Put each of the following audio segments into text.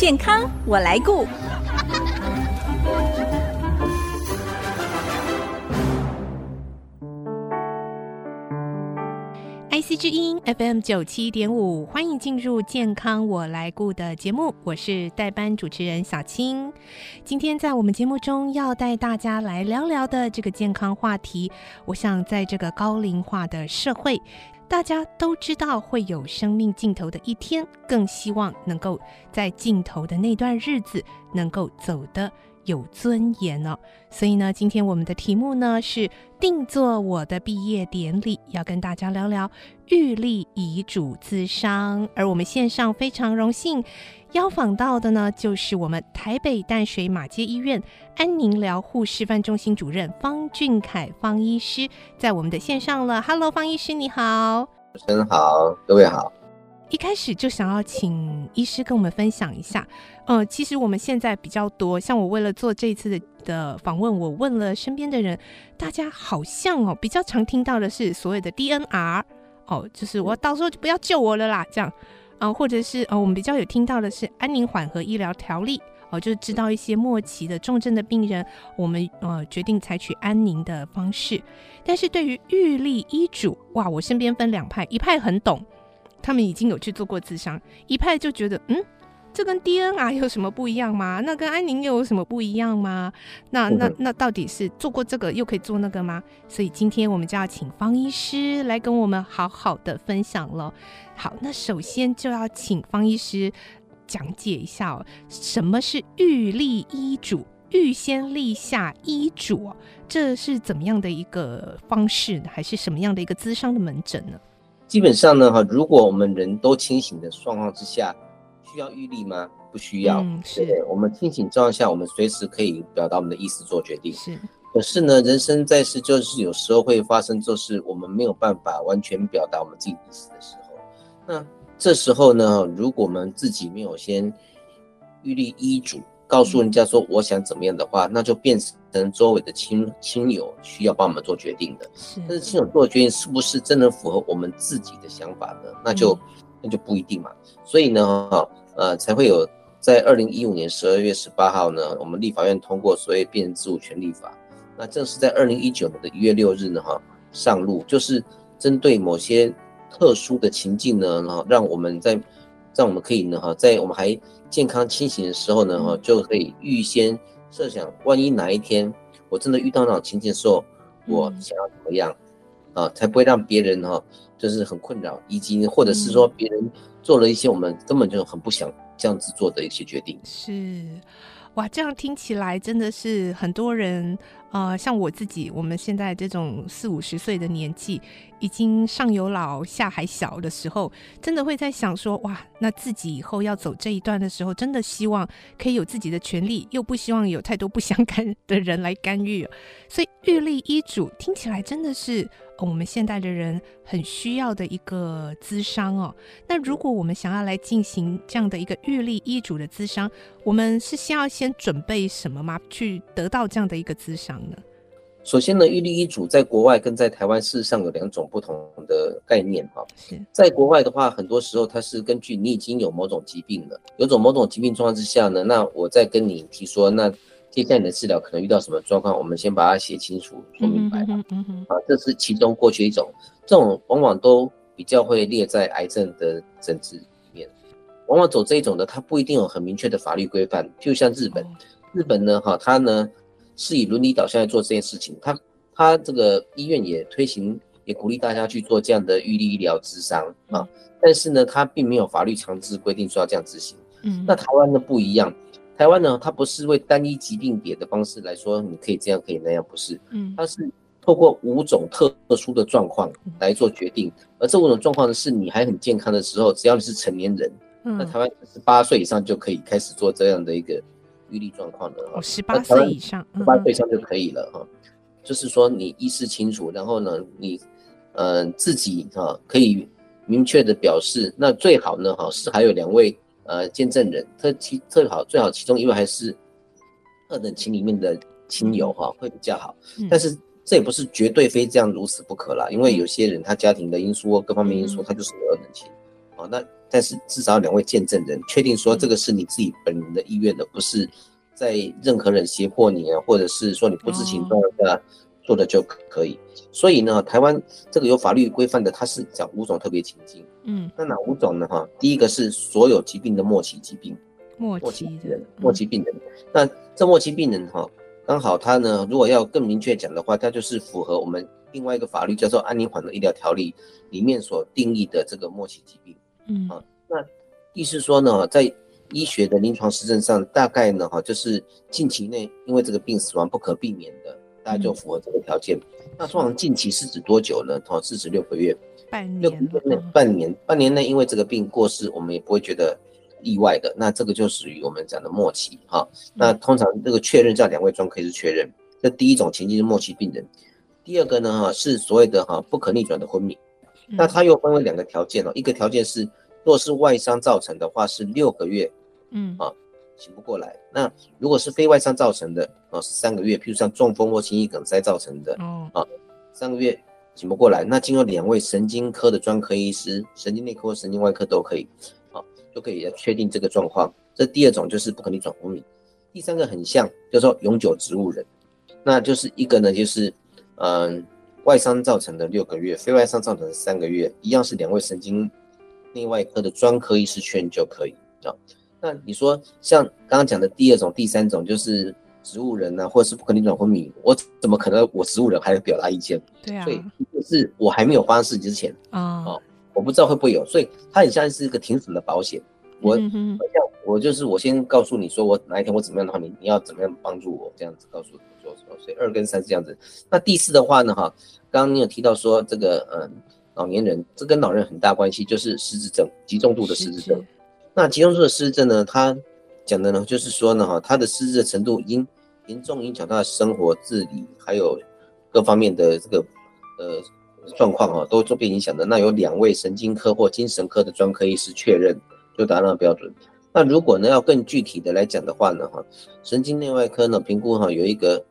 健康我来顾。IC 之音 FM 九七点五，欢迎进入健康我来顾的节目，我是代班主持人小青。今天在我们节目中要带大家来聊聊的这个健康话题，我想在这个高龄化的社会。大家都知道会有生命尽头的一天，更希望能够在尽头的那段日子能够走得有尊严呢。所以呢，今天我们的题目呢是定做我的毕业典礼，要跟大家聊聊预立遗嘱咨商。而我们线上非常荣幸邀访到的呢，就是我们台北淡水马街医院安宁疗护示范中心主任方俊凯方医师，在我们的线上了。Hello，方医师你好。主持人好，各位好。一开始就想要请医师跟我们分享一下，呃，其实我们现在比较多，像我为了做这一次的的访问，我问了身边的人，大家好像哦比较常听到的是所谓的 DNR，哦，就是我到时候就不要救我了啦，这样。啊、或者是呃，我们比较有听到的是安宁缓和医疗条例，哦、就是知道一些末期的重症的病人，我们呃决定采取安宁的方式。但是对于预立医嘱，哇，我身边分两派，一派很懂，他们已经有去做过咨商，一派就觉得嗯。这跟 DNR 有什么不一样吗？那跟安宁又有什么不一样吗？那那那到底是做过这个又可以做那个吗？所以今天我们就要请方医师来跟我们好好的分享了。好，那首先就要请方医师讲解一下哦，什么是预立医嘱？预先立下医嘱，这是怎么样的一个方式呢？还是什么样的一个咨商的门诊呢？基本上呢，哈，如果我们人都清醒的状况之下。需要预立吗？不需要。嗯，是。我们清醒状况下，我们随时可以表达我们的意思做决定。是。可是呢，人生在世就是有时候会发生，就是我们没有办法完全表达我们自己意思的时候。那这时候呢，如果我们自己没有先预立医嘱，告诉人家说我想怎么样的话，嗯，那就变成周围的亲亲友需要帮我们做决定的。是。但是亲友做的决定是不是真的符合我们自己的想法呢？那就，嗯，那就不一定嘛。所以呢，哈。呃，才会有在二零一五年十二月十八号呢，我们立法院通过所谓变人自主权利法。那正是在二零一九年的一月六日呢，哈上路，就是针对某些特殊的情境呢，然后让我们在让我们可以呢，哈，在我们还健康清醒的时候呢，哈就可以预先设想，万一哪一天我真的遇到那种情境的时候，我想要怎么样啊，才不会让别人哈就是很困扰，以及或者是说别人。做了一些我们根本就很不想这样子做的一些决定。是，哇，这样听起来真的是很多人，呃，像我自己，我们现在这种四五十岁的年纪，已经上有老下还小的时候，真的会在想说，哇，那自己以后要走这一段的时候，真的希望可以有自己的权利，又不希望有太多不相干的人来干预。所以预立医嘱听起来真的是。我们现代的人很需要的一个咨商哦。那如果我们想要来进行这样的一个预立医嘱的咨商，我们是先要先准备什么吗？去得到这样的一个咨商呢？首先呢，预立医嘱在国外跟在台湾事实上有两种不同的概念哈。是在国外的话，很多时候它是根据你已经有某种疾病了，有种某种疾病状况之下呢，那我再跟你提说那。接下来你的治疗可能遇到什么状况？我们先把它写清楚、说明白。嗯嗯啊，这是其中过去一种，这种往往都比较会列在癌症的诊治里面。往往走这一种的，它不一定有很明确的法律规范。就像日本，日本呢，哈，它呢是以伦理导向来做这件事情。它它这个医院也推行，也鼓励大家去做这样的预立医疗咨商啊。但是呢，它并没有法律强制规定说要这样执行。嗯，那台湾呢不一样。台湾呢，它不是为单一疾病别的方式来说，你可以这样，可以那样，不是，嗯，它是透过五种特殊的状况来做决定，而这五种状况呢，是你还很健康的时候，只要你是成年人，嗯，那台湾十八岁以上就可以开始做这样的一个预立状况了，哦，十八岁以上，十八岁以上就可以了哈，就是说你意识清楚，然后呢，你呃自己哈可以明确的表示，那最好呢哈是还有两位。呃，见证人特其特好，最好其中一位还是二等亲里面的亲友哈，会比较好。但是这也不是绝对非这样如此不可啦，因为有些人他家庭的因素或各方面因素，他就是二等亲。哦，那但是至少两位见证人确定说这个是你自己本人的意愿的，不是在任何人胁迫你啊，或者是说你不知情状况下做的就可以。所以呢，台湾这个有法律规范的，它是讲五种特别情境。嗯，那哪五种呢？哈，第一个是所有疾病的末期疾病，末期人，末期病人。那这末期病人哈，刚好他呢，如果要更明确讲的话，他就是符合我们另外一个法律叫做《安宁缓和医疗条例》里面所定义的这个末期疾病。嗯啊，那意思说呢，在医学的临床实证上，大概呢哈，就是近期内因为这个病死亡不可避免的，大家就符合这个条件。那通常近期是指多久呢？哦，是指六个月。半年，半年，半年内因为这个病过世，我们也不会觉得意外的。那这个就属于我们讲的末期哈。那通常这个确认在两位专科医师确认，这第一种情境是末期病人。第二个呢哈是所谓的哈不可逆转的昏迷，那它又分为两个条件哦。一个条件是若是外伤造成的话是六个月，嗯啊醒不过来。那如果是非外伤造成的啊是三个月，譬如像中风或心肌梗塞造成的，哦啊三个月。醒不过来，那经过两位神经科的专科医师，神经内科或神经外科都可以，啊，就可以来确定这个状况。这第二种就是不可逆转昏迷。第三个很像，叫做永久植物人，那就是一个呢，就是嗯外伤造成的六个月，非外伤造成的三个月，一样是两位神经内外科的专科医师确认就可以啊。那你说像刚刚讲的第二种、第三种，就是。植物人呢、啊，或者是不可逆转昏迷，我怎么可能我植物人还要表达意见？对啊，所以就是我还没有发生事情之前啊、哦，我不知道会不会有，所以它很像是一个停损的保险。我像、嗯、我就是我先告诉你说我哪一天我怎么样的话，你你要怎么样帮助我这样子告诉我说什么？所以二跟三是这样子。那第四的话呢，哈，刚刚你有提到说这个嗯老年人，这跟老人很大关系，就是失智症，极重度的失智症。那极重度的失智症呢，他讲的呢，就是说呢，哈，他的失智的程度因严重影响他的生活自理，还有各方面的这个呃状况啊，都都被影响的。那有两位神经科或精神科的专科医师确认，就达到标准。那如果呢要更具体的来讲的话呢，哈，神经内外科呢评估哈有一个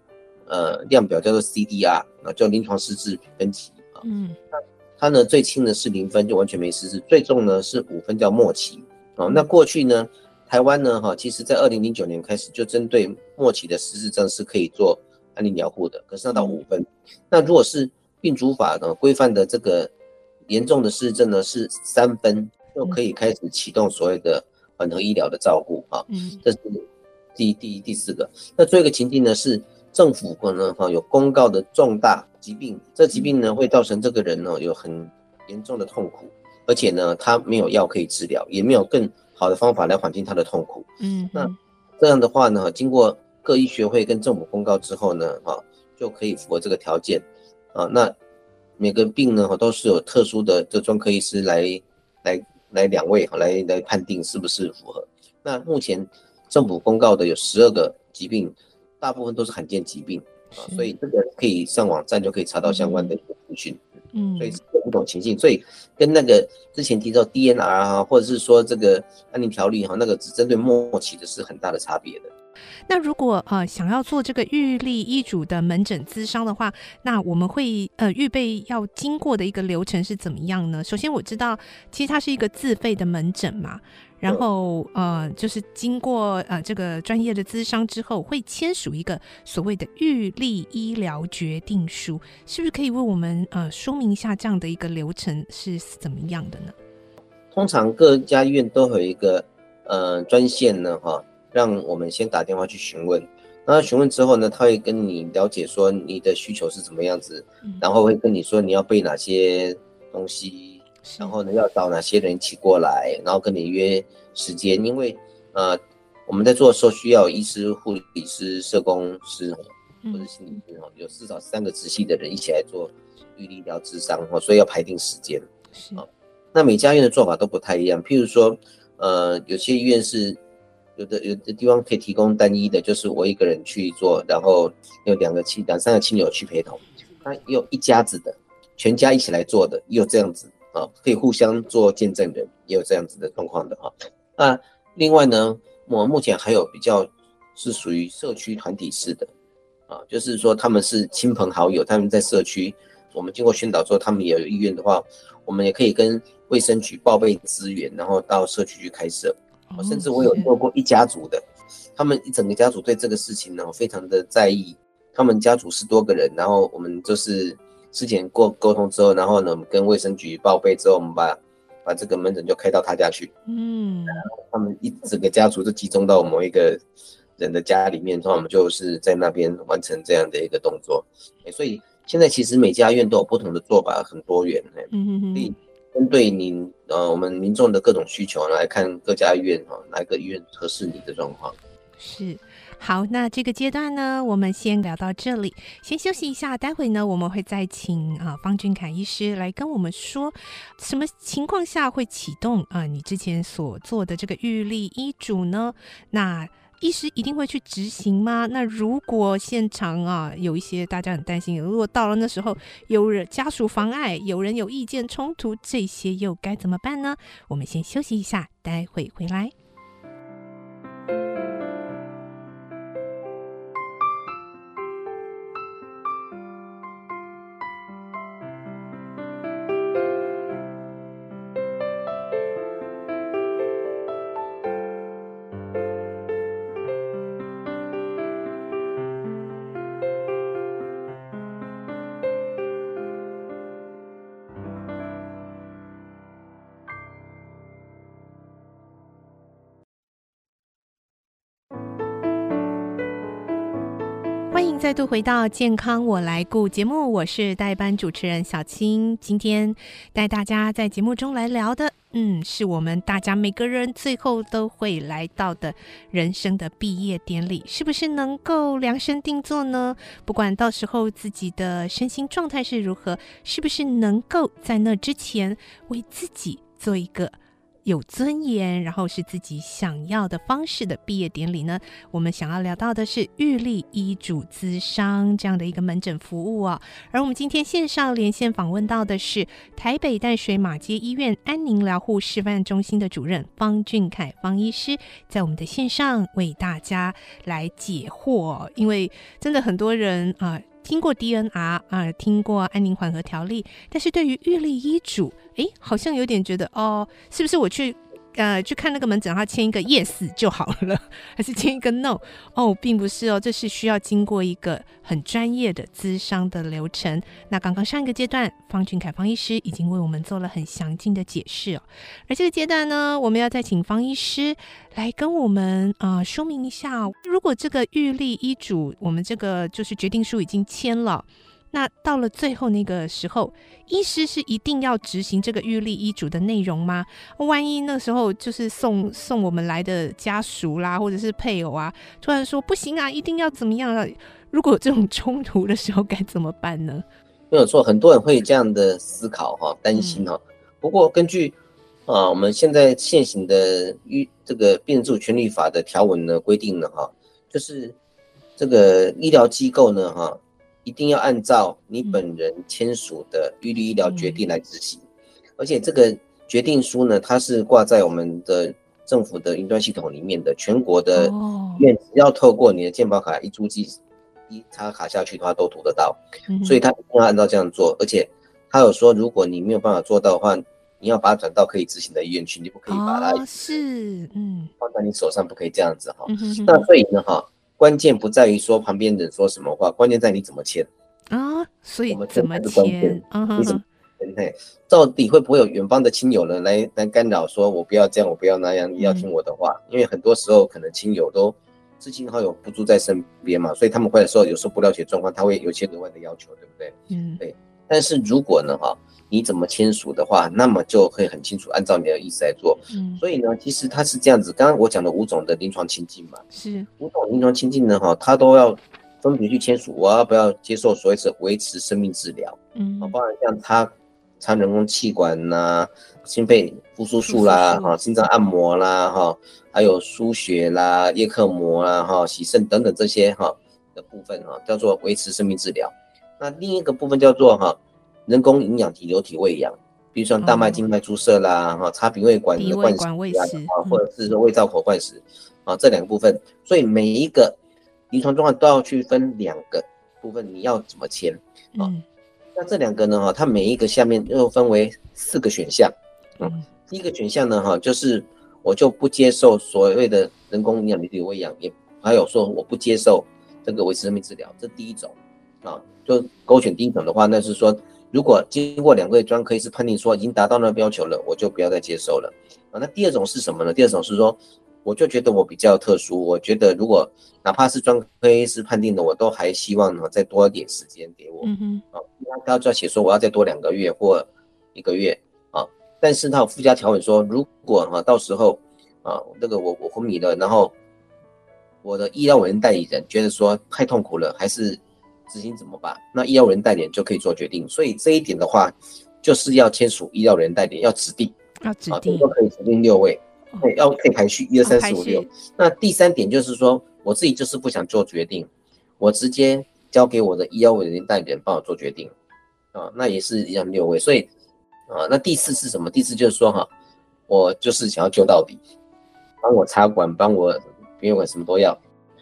呃量表叫做 CDR 啊，叫临床失智分级啊。嗯。那它呢最轻的是零分，就完全没失智；最重呢是五分，叫末期啊。那过去呢？台湾呢，哈，其实在二零零九年开始就针对末期的失智症是可以做安宁疗护的，可是那到五分。那如果是病主法呢规范的这个严重的失智症呢是三分，就可以开始启动所谓的缓和医疗的照顾啊。嗯，这是第第第四个。那最后一个情境呢是政府可能哈有公告的重大疾病，这疾病呢会造成这个人呢有很严重的痛苦，而且呢他没有药可以治疗，也没有更好的方法来缓解他的痛苦。嗯，那这样的话呢，经过各医学会跟政府公告之后呢，哈，就可以符合这个条件。啊，那每个病呢，哈，都是有特殊的这专科医师来来来两位哈，来来判定是不是符合。那目前政府公告的有十二个疾病，大部分都是罕见疾病啊，所以这个可以上网站就可以查到相关的一个资讯。嗯，所以是五种情境，所以跟那个之前提到 DNR 啊，或者是说这个安宁条例哈，那个只针对末期的是很大的差别的。那如果呃想要做这个预立医嘱的门诊咨商的话，那我们会呃预备要经过的一个流程是怎么样呢？首先我知道，其实它是一个自费的门诊嘛。然后呃，就是经过呃这个专业的咨商之后，会签署一个所谓的预立医疗决定书，是不是可以为我们呃说明一下这样的一个流程是怎么样的呢？通常各家医院都有一个呃专线呢，哈，让我们先打电话去询问。那询问之后呢，他会跟你了解说你的需求是怎么样子，嗯、然后会跟你说你要备哪些东西。然后呢，要找哪些人一起过来，然后跟你约时间，因为呃，我们在做的时候需要医师、护理师、社工师或者心理师哈，有至少三个直系的人一起来做预立医疗智商哦，所以要排定时间。啊，那每家医院的做法都不太一样，譬如说，呃，有些医院是有的有的地方可以提供单一的，就是我一个人去做，然后有两个亲两三个亲友去陪同，那也有一家子的，全家一起来做的，也有这样子。啊，可以互相做见证人，也有这样子的状况的啊。那另外呢，我目前还有比较是属于社区团体式的啊，就是说他们是亲朋好友，他们在社区，我们经过宣导之后，他们也有意愿的话，我们也可以跟卫生局报备资源，然后到社区去开设。甚至我有做过一家族的，他们一整个家族对这个事情呢非常的在意。他们家族十多个人，然后我们就是之前过沟通之后，然后呢，我们跟卫生局报备之后，我们把把这个门诊就开到他家去。嗯，然后他们一整个家族都集中到某一个人的家里面，然后我们就是在那边完成这样的一个动作。所以现在其实每家医院都有不同的做法，很多元。嗯嗯嗯。针对您呃，我们民众的各种需求来看各家医院哈，哪个医院合适你的状况？是，好，那这个阶段呢，我们先聊到这里，先休息一下，待会呢，我们会再请啊方俊凯医师来跟我们说，什么情况下会启动啊你之前所做的这个预立医嘱呢？那医师一定会去执行吗？那如果现场啊有一些大家很担心，如果到了那时候有人家属妨碍，有人有意见冲突，这些又该怎么办呢？我们先休息一下，待会回来。再度回到健康我来顾节目，我是代班主持人小青。今天带大家在节目中来聊的，嗯，是我们大家每个人最后都会来到的人生的毕业典礼，是不是能够量身定做呢？不管到时候自己的身心状态是如何，是不是能够在那之前为自己做一个。有尊严，然后是自己想要的方式的毕业典礼呢？我们想要聊到的是预立医嘱咨商这样的一个门诊服务啊。而我们今天线上连线访问到的是台北淡水马街医院安宁疗护示范中心的主任方俊凯方医师，在我们的线上为大家来解惑。因为真的很多人啊。听过 DNR 啊、听过安宁缓和条例，但是对于预立医嘱，哎，好像有点觉得哦，是不是我去？呃，去看那个门诊，他签一个 yes 就好了，还是签一个 no？哦，并不是哦，这是需要经过一个很专业的咨商的流程。那刚刚上一个阶段，方俊凯方医师已经为我们做了很详尽的解释哦。而这个阶段呢，我们要再请方医师来跟我们啊、呃、说明一下，如果这个预立医嘱，我们这个就是决定书已经签了。那到了最后那个时候，医师是一定要执行这个预立医嘱的内容吗？万一那时候就是送送我们来的家属啦，或者是配偶啊，突然说不行啊，一定要怎么样啊？如果有这种冲突的时候该怎么办呢？没有错，很多人会这样的思考哈，担心哈。不过根据啊我们现在现行的医这个病人自主权利法的条文呢规定呢哈，就是这个医疗机构呢哈。一定要按照你本人签署的预立医疗决定来执行，而且这个决定书呢，它是挂在我们的政府的云端系统里面的，全国的医院只要透过你的健保卡一注记一插卡下去的话，都读得到。所以他一定要按照这样做，而且他有说，如果你没有办法做到的话，你要把它转到可以执行的医院去，你不可以把它是嗯放在你手上，不可以这样子哈。那所以呢哈。关键不在于说旁边人说什么话，关键在你怎么签啊！所以怎么签？你怎么签？到底会不会有远方的亲友呢来来干扰？说我不要这样，我不要那样，你要听我的话。嗯、因为很多时候可能亲友都知亲好友不住在身边嘛，所以他们回来的时候有时候不了解状况，他会有些额外的要求，对不对？嗯，对。但是如果呢，哈。你怎么签署的话，那么就可以很清楚按照你的意思来做。嗯，所以呢，其实它是这样子。刚刚我讲的五种的临床情境嘛，是五种临床情境呢，哈，它都要分别去签署。我要不要接受所谓是维持生命治疗？嗯，包含像他插人工气管呐、啊、心肺复苏术啦、哈心脏按摩啦、哈还有输血啦、叶克膜啦、哈洗肾等等这些哈的部分哈，叫做维持生命治疗。那另一个部分叫做哈。人工营养体流体喂养，比如说大麦静脉注射啦，哈、哦，插鼻胃管的灌食啊，或者是说胃造口灌食，啊、这两个部分，所以每一个临床状况都要去分两个部分，你要怎么签啊？那这两个呢，哈，它每一个下面又分为四个选项，嗯，第一个选项呢，哈，就是我就不接受所谓的人工营养流体喂养，也还有说我不接受这个维持生命治疗，这第一种啊，就勾选第一种的话，那是说如果经过两个月专科医师判定说已经达到那个要求了，我就不要再接受了啊。那第二种是什么呢？第二种是说，我就觉得我比较特殊，我觉得如果哪怕是专科医师判定的，我都还希望呢再多一点时间给我，嗯哼，啊，他就要写说我要再多两个月或一个月啊。但是他有附加条文说，如果哈到时候啊，那个我我昏迷了，然后我的医疗委任代理人觉得说太痛苦了，还是执行怎么办？那医疗委任代理人就可以做决定。所以这一点的话，就是要签署医疗委任代理要指定，要指定，都可以指定六位，对，要可以排序一二三四五六。那第三点就是说，我自己就是不想做决定，我直接交给我的医疗委任代理人帮我做决定啊，那也是一样六位，所以。啊，那第四是什么？第四就是说哈，我就是想要救到底，帮我插管，帮我别管什么都要。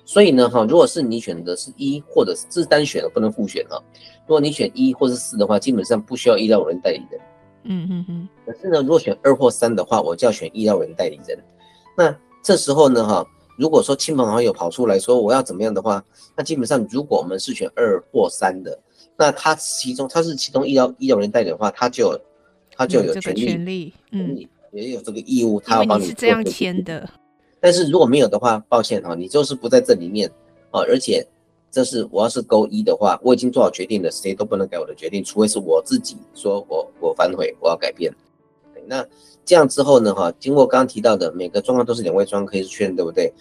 所以呢哈，如果是你选的是一或者是单选的，不能复选哈。如果你选一或是四的话，基本上不需要医疗人代理人。嗯嗯嗯。可是呢，如果选二或三的话，我就要选医疗人代理人。那这时候呢哈，如果说亲朋好友跑出来说我要怎么样的话，那基本上如果我们是选二或三的，那他其中他是其中医疗医疗人代理的话，他就。他就有权利，权利，嗯，也有这个义务，他要帮你，你是这样签的。但是如果没有的话，抱歉哈，你就是不在这里面啊。而且这是我要是勾一的话，我已经做好决定了，谁都不能改我的决定，除非是我自己说我我反悔，我要改变。那这样之后呢哈，经过刚刚提到的每个状况都是两位专科医师确认，对不对？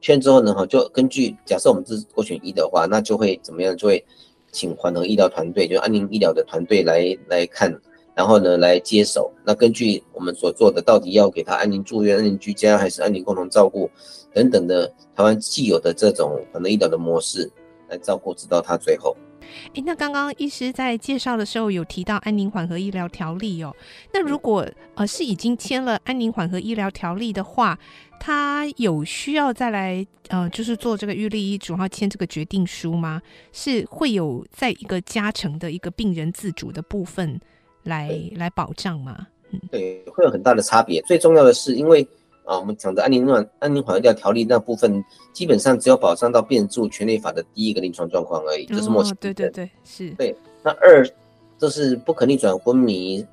确认之后呢哈，就根据假设我们是勾选一的话，那就会怎么样？就会请缓和医疗团队，就安宁医疗的团队来来看。然后呢，来接手。那根据我们所做的，到底要给他安宁住院、安宁居家，还是安宁共同照顾等等的台湾既有的这种可能医疗的模式来照顾，直到他最后。诶，那刚刚医师在介绍的时候有提到安宁缓和医疗条例哦。那如果呃是已经签了安宁缓和医疗条例的话，他有需要再来呃就是做这个预立医嘱，然后签这个决定书吗？是会有在一个加成的一个病人自主的部分？来来保障嘛？嗯，对，会有很大的差别。最重要的是，因为啊，我们讲的安宁乱安宁缓和医疗条例那部分，基本上只有保障到病人自主权利法的第一个临床状况而已，就是末期、哦。对对对，是。对，那二就是不可逆转昏迷、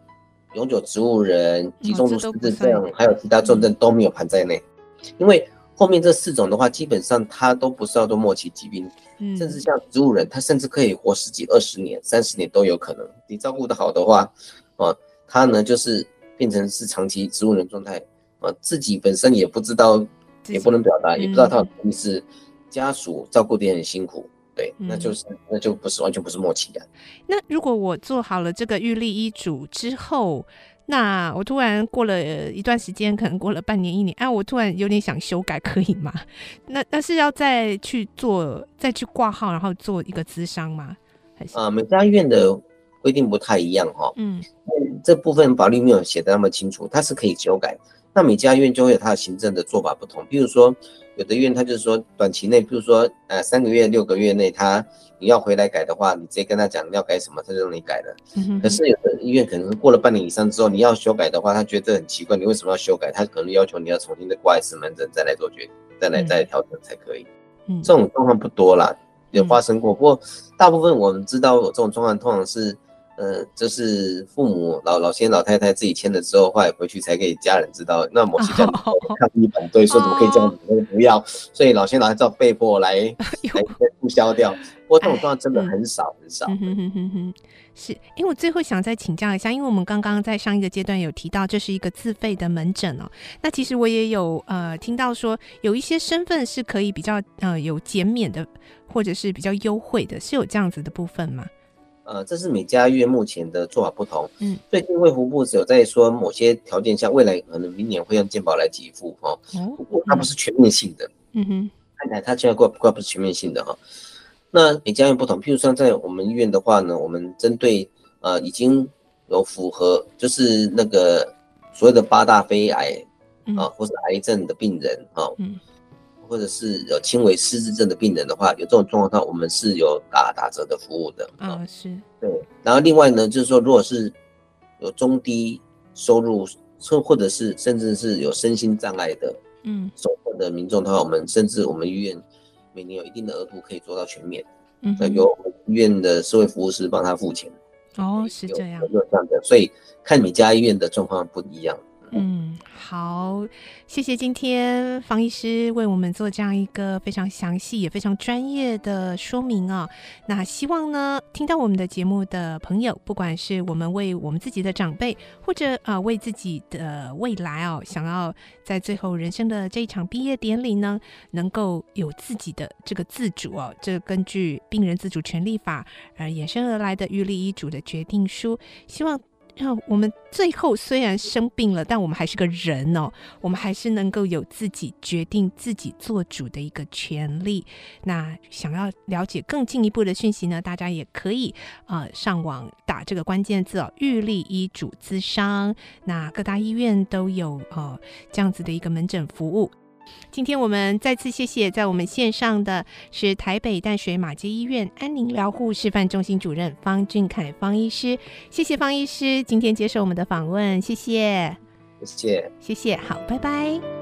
永久植物人、急重度失智症，还有其他重症都没有盘在内，嗯、因为。后面这四种的话，基本上它都不是要做末期疾病，嗯，甚至像植物人，他甚至可以活十几、二十年、三十年都有可能。你照顾得好的话，啊，他呢就是变成是长期植物人状态，啊，自己本身也不知道，也不能表达，也不知道他的意思，家属照顾得也很辛苦，对，那就是那就不是完全不是默契的。那如果我做好了这个预立医嘱之后，那我突然过了一段时间，可能过了半年一年，哎、啊，我突然有点想修改，可以吗？那那是要再去做，再去挂号，然后做一个咨商吗？还是啊，每家医院的规定不太一样哈、哦。嗯，这部分法律没有写的那么清楚，它是可以修改。那每家医院就会有它的行政的做法不同，比如说有的医院他就是说短期内，比如说呃三个月、六个月内，他你要回来改的话，你直接跟他讲要改什么，他就让你改了。可是有的医院可能过了半年以上之后，你要修改的话，他觉得很奇怪，你为什么要修改？他可能要求你要重新再挂一次门诊，再来做决定，再来再来调整才可以。嗯，这种状况不多啦，有发生过，嗯、不过大部分我们知道这种状况通常是。呃，就是父母老老先老太太自己签了之后，后来回去才给家人知道。那某些家长抗议反对，说怎么可以这样子，那个不要。所以老先老太太被迫来 来注销掉。不过这种状况真的很少很少。是，因为我最后想再请教一下，因为我们刚刚在上一个阶段有提到这是一个自费的门诊哦。那其实我也有呃听到说，有一些身份是可以比较呃有减免的，或者是比较优惠的，是有这样子的部分吗？呃，这是每家医院目前的做法不同。嗯，最近卫福部有在说，某些条件下，未来可能明年会用健保来给付哈。哦，不过它不是全面性的。嗯哼，看起来它现在过怪不是全面性的哈。那每家医院不同，譬如说在我们医院的话呢，我们针对呃已经有符合就是那个所谓的八大非癌啊，或是癌症的病人哦。嗯。或者是有轻微失智症的病人的话，有这种状况的话，我们是有打打折的服务的啊、哦。是，对。然后另外呢，就是说，如果是有中低收入或或者是甚至是有身心障碍的，嗯，手份的民众的话，我们甚至我们医院每年有一定的额度可以做到全免，嗯，由医院的社会服务师帮他付钱。哦，是这样，有这样的，所以看每家医院的状况不一样。嗯，好，谢谢今天方医师为我们做这样一个非常详细也非常专业的说明啊。那希望呢，听到我们的节目的朋友，不管是我们为我们自己的长辈，或者啊、为自己的未来哦，想要在最后人生的这一场毕业典礼呢，能够有自己的这个自主哦，这根据《病人自主权利法》而衍生而来的预立医嘱的决定书，希望。让我们最后虽然生病了，但我们还是个人哦，我们还是能够有自己决定、自己做主的一个权利。那想要了解更进一步的讯息呢，大家也可以呃上网打这个关键字哦，预立医嘱咨商。那各大医院都有呃这样子的一个门诊服务。今天我们再次谢谢在我们线上的是台北淡水马街医院安宁疗护示范中心主任方俊凯方医师，谢谢方医师今天接受我们的访问，谢谢，谢谢，谢谢，好，拜拜。